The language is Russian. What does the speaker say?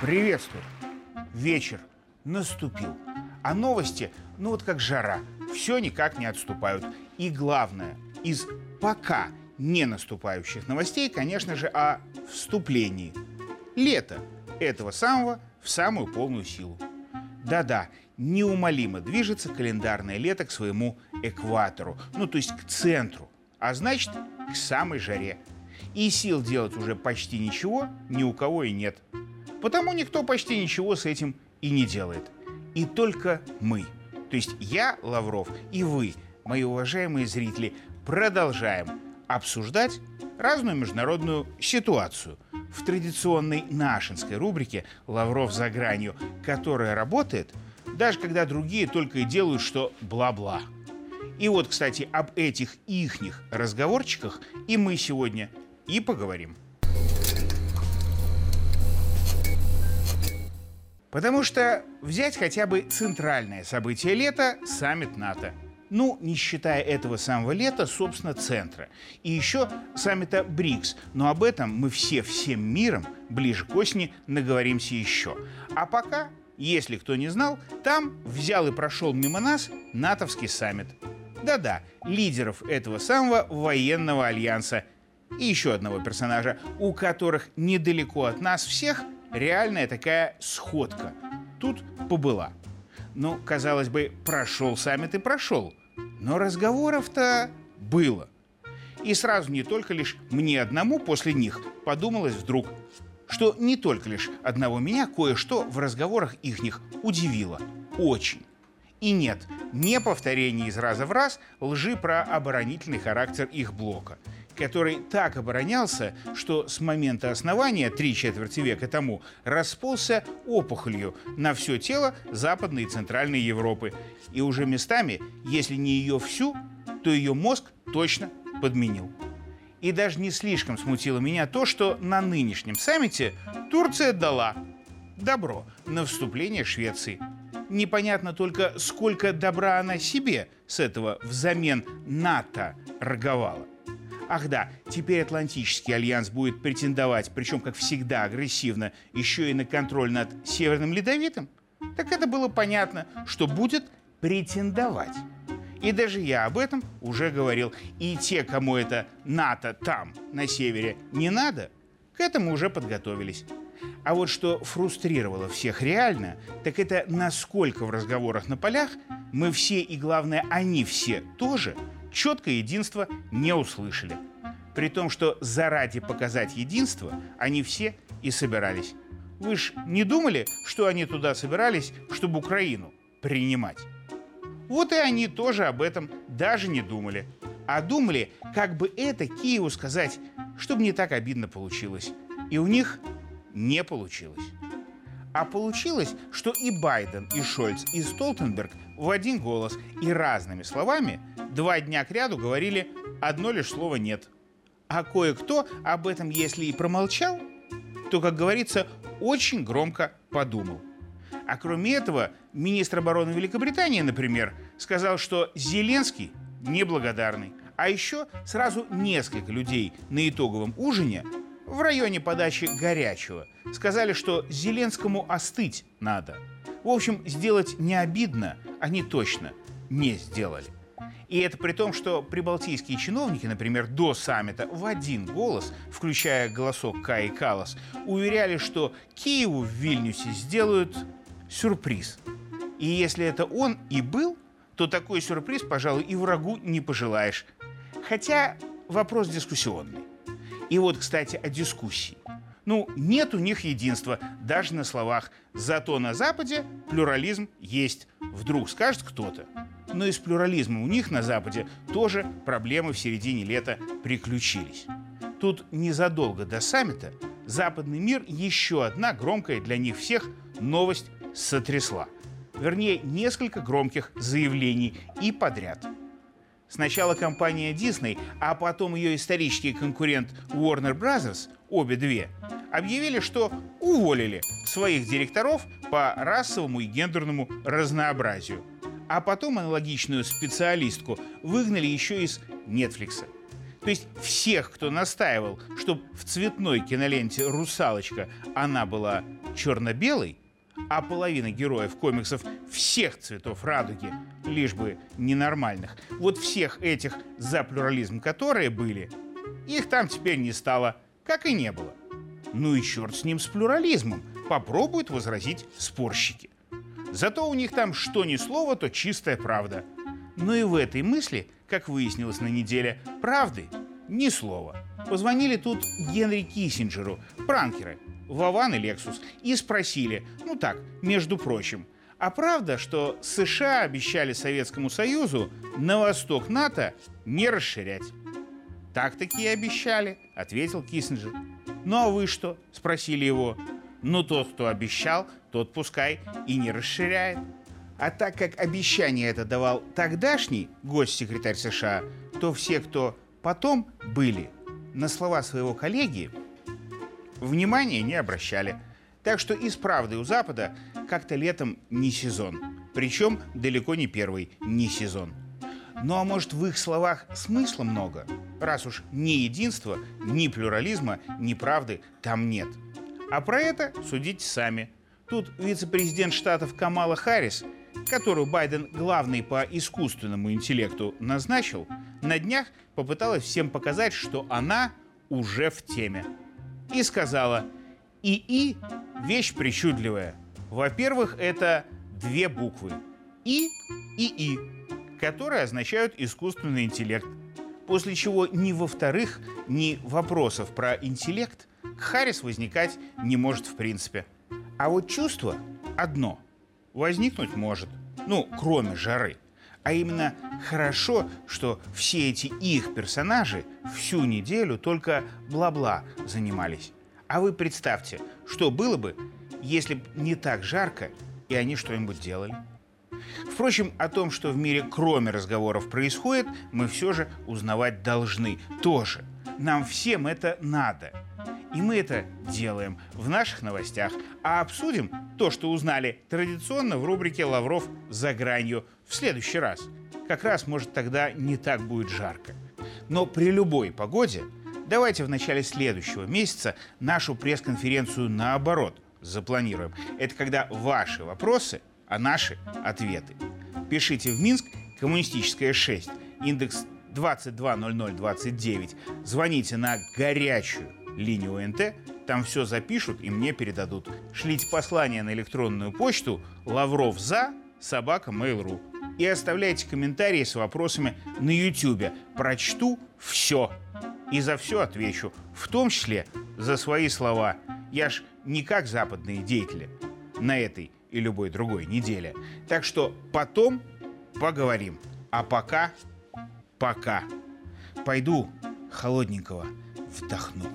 Приветствую. Вечер наступил. А новости, ну вот как жара, все никак не отступают. И главное, из пока не наступающих новостей, конечно же, о вступлении. Лето этого самого в самую полную силу. Да-да, неумолимо движется календарное лето к своему экватору, ну то есть к центру, а значит, к самой жаре. И сил делать уже почти ничего ни у кого и нет. Потому никто почти ничего с этим и не делает. И только мы, то есть я, Лавров, и вы, мои уважаемые зрители, продолжаем обсуждать разную международную ситуацию в традиционной нашинской рубрике «Лавров за гранью», которая работает, даже когда другие только и делают, что бла-бла. И вот, кстати, об этих ихних разговорчиках и мы сегодня и поговорим. Потому что взять хотя бы центральное событие лета – саммит НАТО. Ну, не считая этого самого лета, собственно, центра. И еще саммита БРИКС. Но об этом мы все всем миром ближе к осени наговоримся еще. А пока, если кто не знал, там взял и прошел мимо нас натовский саммит. Да-да, лидеров этого самого военного альянса и еще одного персонажа, у которых недалеко от нас всех – реальная такая сходка. Тут побыла. Ну, казалось бы, прошел саммит и прошел. Но разговоров-то было. И сразу не только лишь мне одному после них подумалось вдруг, что не только лишь одного меня кое-что в разговорах ихних удивило. Очень. И нет, не повторение из раза в раз лжи про оборонительный характер их блока – который так оборонялся, что с момента основания, три четверти века тому, расползся опухолью на все тело Западной и Центральной Европы. И уже местами, если не ее всю, то ее мозг точно подменил. И даже не слишком смутило меня то, что на нынешнем саммите Турция дала добро на вступление Швеции. Непонятно только, сколько добра она себе с этого взамен НАТО роговала. Ах да, теперь Атлантический альянс будет претендовать, причем, как всегда, агрессивно, еще и на контроль над Северным Ледовитым? Так это было понятно, что будет претендовать. И даже я об этом уже говорил. И те, кому это НАТО там, на севере, не надо, к этому уже подготовились. А вот что фрустрировало всех реально, так это насколько в разговорах на полях мы все и, главное, они все тоже – четкое единство не услышали. При том, что заради показать единство они все и собирались. Вы ж не думали, что они туда собирались, чтобы Украину принимать? Вот и они тоже об этом даже не думали. А думали, как бы это Киеву сказать, чтобы не так обидно получилось. И у них не получилось. А получилось, что и Байден, и Шольц, и Столтенберг в один голос и разными словами два дня к ряду говорили одно лишь слово «нет». А кое-кто об этом, если и промолчал, то, как говорится, очень громко подумал. А кроме этого, министр обороны Великобритании, например, сказал, что Зеленский неблагодарный. А еще сразу несколько людей на итоговом ужине в районе подачи горячего сказали, что Зеленскому остыть надо. В общем, сделать не обидно они точно не сделали. И это при том, что прибалтийские чиновники, например, до саммита в один голос, включая голосок Каи Калас, уверяли, что Киеву в Вильнюсе сделают сюрприз. И если это он и был, то такой сюрприз, пожалуй, и врагу не пожелаешь. Хотя вопрос дискуссионный. И вот, кстати, о дискуссии. Ну, нет у них единства, даже на словах. Зато на Западе плюрализм есть. Вдруг скажет кто-то. Но и с плюрализмом у них на Западе тоже проблемы в середине лета приключились. Тут незадолго до саммита западный мир еще одна громкая для них всех новость сотрясла. Вернее, несколько громких заявлений и подряд. Сначала компания Disney, а потом ее исторический конкурент Warner Bros., обе две, объявили, что уволили своих директоров по расовому и гендерному разнообразию – а потом аналогичную специалистку выгнали еще из Netflix. То есть всех, кто настаивал, чтобы в цветной киноленте «Русалочка» она была черно-белой, а половина героев комиксов всех цветов радуги, лишь бы ненормальных, вот всех этих за плюрализм, которые были, их там теперь не стало, как и не было. Ну и черт с ним с плюрализмом, попробуют возразить спорщики. Зато у них там что ни слово, то чистая правда. Но и в этой мысли, как выяснилось на неделе, правды ни слова. Позвонили тут Генри Киссинджеру, пранкеры, Вован и Лексус, и спросили, ну так, между прочим, а правда, что США обещали Советскому Союзу на восток НАТО не расширять? Так-таки и обещали, ответил Киссинджер. Ну а вы что? Спросили его. Ну тот, кто обещал, тот пускай и не расширяет. А так как обещание это давал тогдашний госсекретарь США, то все, кто потом были, на слова своего коллеги внимания не обращали. Так что из правды у Запада как-то летом не сезон. Причем далеко не первый не сезон. Ну а может в их словах смысла много, раз уж ни единства, ни плюрализма, ни правды там нет. А про это судите сами. Тут вице-президент штатов Камала Харрис, которую Байден главный по искусственному интеллекту назначил, на днях попыталась всем показать, что она уже в теме. И сказала, ИИ – вещь причудливая. Во-первых, это две буквы – И и И которые означают искусственный интеллект. После чего ни во-вторых, ни вопросов про интеллект к Харрис возникать не может в принципе. А вот чувство одно возникнуть может, ну, кроме жары. А именно хорошо, что все эти их персонажи всю неделю только бла-бла занимались. А вы представьте, что было бы, если бы не так жарко, и они что-нибудь делали. Впрочем, о том, что в мире кроме разговоров происходит, мы все же узнавать должны тоже. Нам всем это надо. И мы это делаем в наших новостях. А обсудим то, что узнали традиционно в рубрике «Лавров за гранью» в следующий раз. Как раз, может, тогда не так будет жарко. Но при любой погоде давайте в начале следующего месяца нашу пресс-конференцию наоборот запланируем. Это когда ваши вопросы – а наши ответы. Пишите в Минск, коммунистическая 6, индекс 220029. Звоните на горячую линию НТ, там все запишут и мне передадут. Шлите послание на электронную почту лавров за собака mail.ru и оставляйте комментарии с вопросами на YouTube. Прочту все и за все отвечу, в том числе за свои слова. Я ж не как западные деятели на этой и любой другой неделе. Так что потом поговорим. А пока, пока. Пойду холодненького вдохну.